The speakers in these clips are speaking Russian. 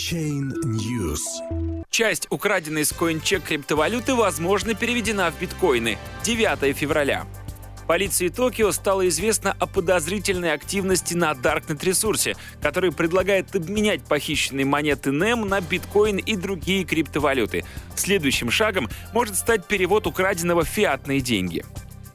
Chain News. Часть украденной с CoinCheck криптовалюты, возможно, переведена в биткоины. 9 февраля. Полиции Токио стало известно о подозрительной активности на Darknet ресурсе, который предлагает обменять похищенные монеты NEM на биткоин и другие криптовалюты. Следующим шагом может стать перевод украденного в фиатные деньги.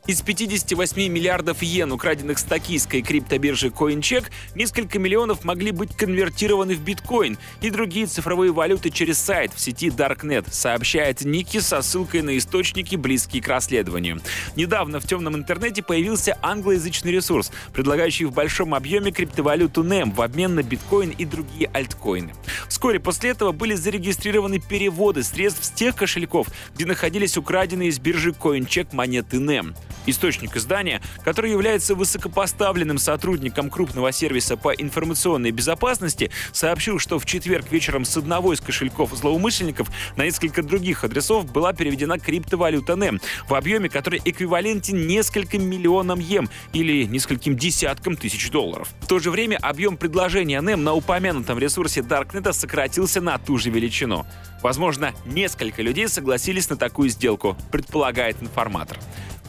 Из 58 миллиардов йен, украденных с токийской криптобиржи CoinCheck, несколько миллионов могли быть конвертированы в биткоин и другие цифровые валюты через сайт в сети Darknet, сообщает Ники со ссылкой на источники, близкие к расследованию. Недавно в темном интернете появился англоязычный ресурс, предлагающий в большом объеме криптовалюту NEM в обмен на биткоин и другие альткоины. Вскоре после этого были зарегистрированы переводы средств с тех кошельков, где находились украденные из биржи CoinCheck монеты NEM. Источник издания, который является высокопоставленным сотрудником крупного сервиса по информационной безопасности, сообщил, что в четверг вечером с одного из кошельков злоумышленников на несколько других адресов была переведена криптовалюта NEM в объеме, который эквивалентен нескольким миллионам ем или нескольким десяткам тысяч долларов. В то же время объем предложения NEM на упомянутом ресурсе Darknet сократился на ту же величину. Возможно, несколько людей согласились на такую сделку, предполагает информатор.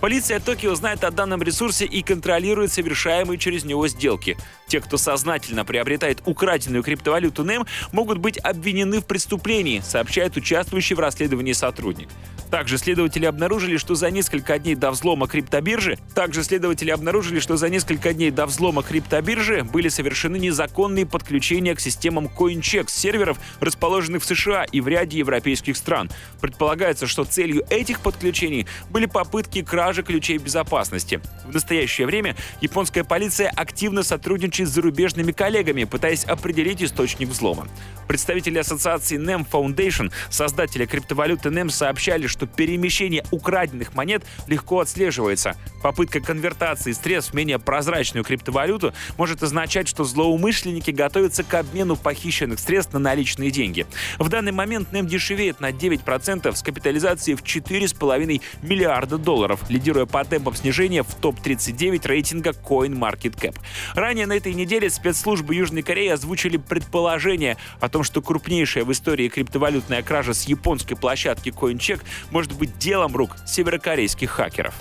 Полиция Токио знает о данном ресурсе и контролирует совершаемые через него сделки. Те, кто сознательно приобретает украденную криптовалюту NEM, могут быть обвинены в преступлении, сообщает участвующий в расследовании сотрудник. Также следователи обнаружили, что за несколько дней до взлома криптобиржи, также следователи обнаружили, что за несколько дней до взлома криптобиржи были совершены незаконные подключения к системам CoinCheck серверов, расположенных в США и в ряде европейских стран. Предполагается, что целью этих подключений были попытки кражи ключей безопасности. В настоящее время японская полиция активно сотрудничает с зарубежными коллегами, пытаясь определить источник взлома. Представители ассоциации NEM Foundation, создателя криптовалюты NEM, сообщали, что перемещение украденных монет легко отслеживается. Попытка конвертации средств в менее прозрачную криптовалюту может означать, что злоумышленники готовятся к обмену похищенных средств на наличные деньги. В данный момент NEM дешевеет на 9% с капитализацией в 4,5 миллиарда долларов, лидируя по темпам снижения в топ-39 рейтинга CoinMarketCap. Ранее на этой неделе спецслужбы Южной Кореи озвучили предположение о том, что крупнейшая в истории криптовалютная кража с японской площадки CoinCheck может быть делом рук северокорейских хакеров.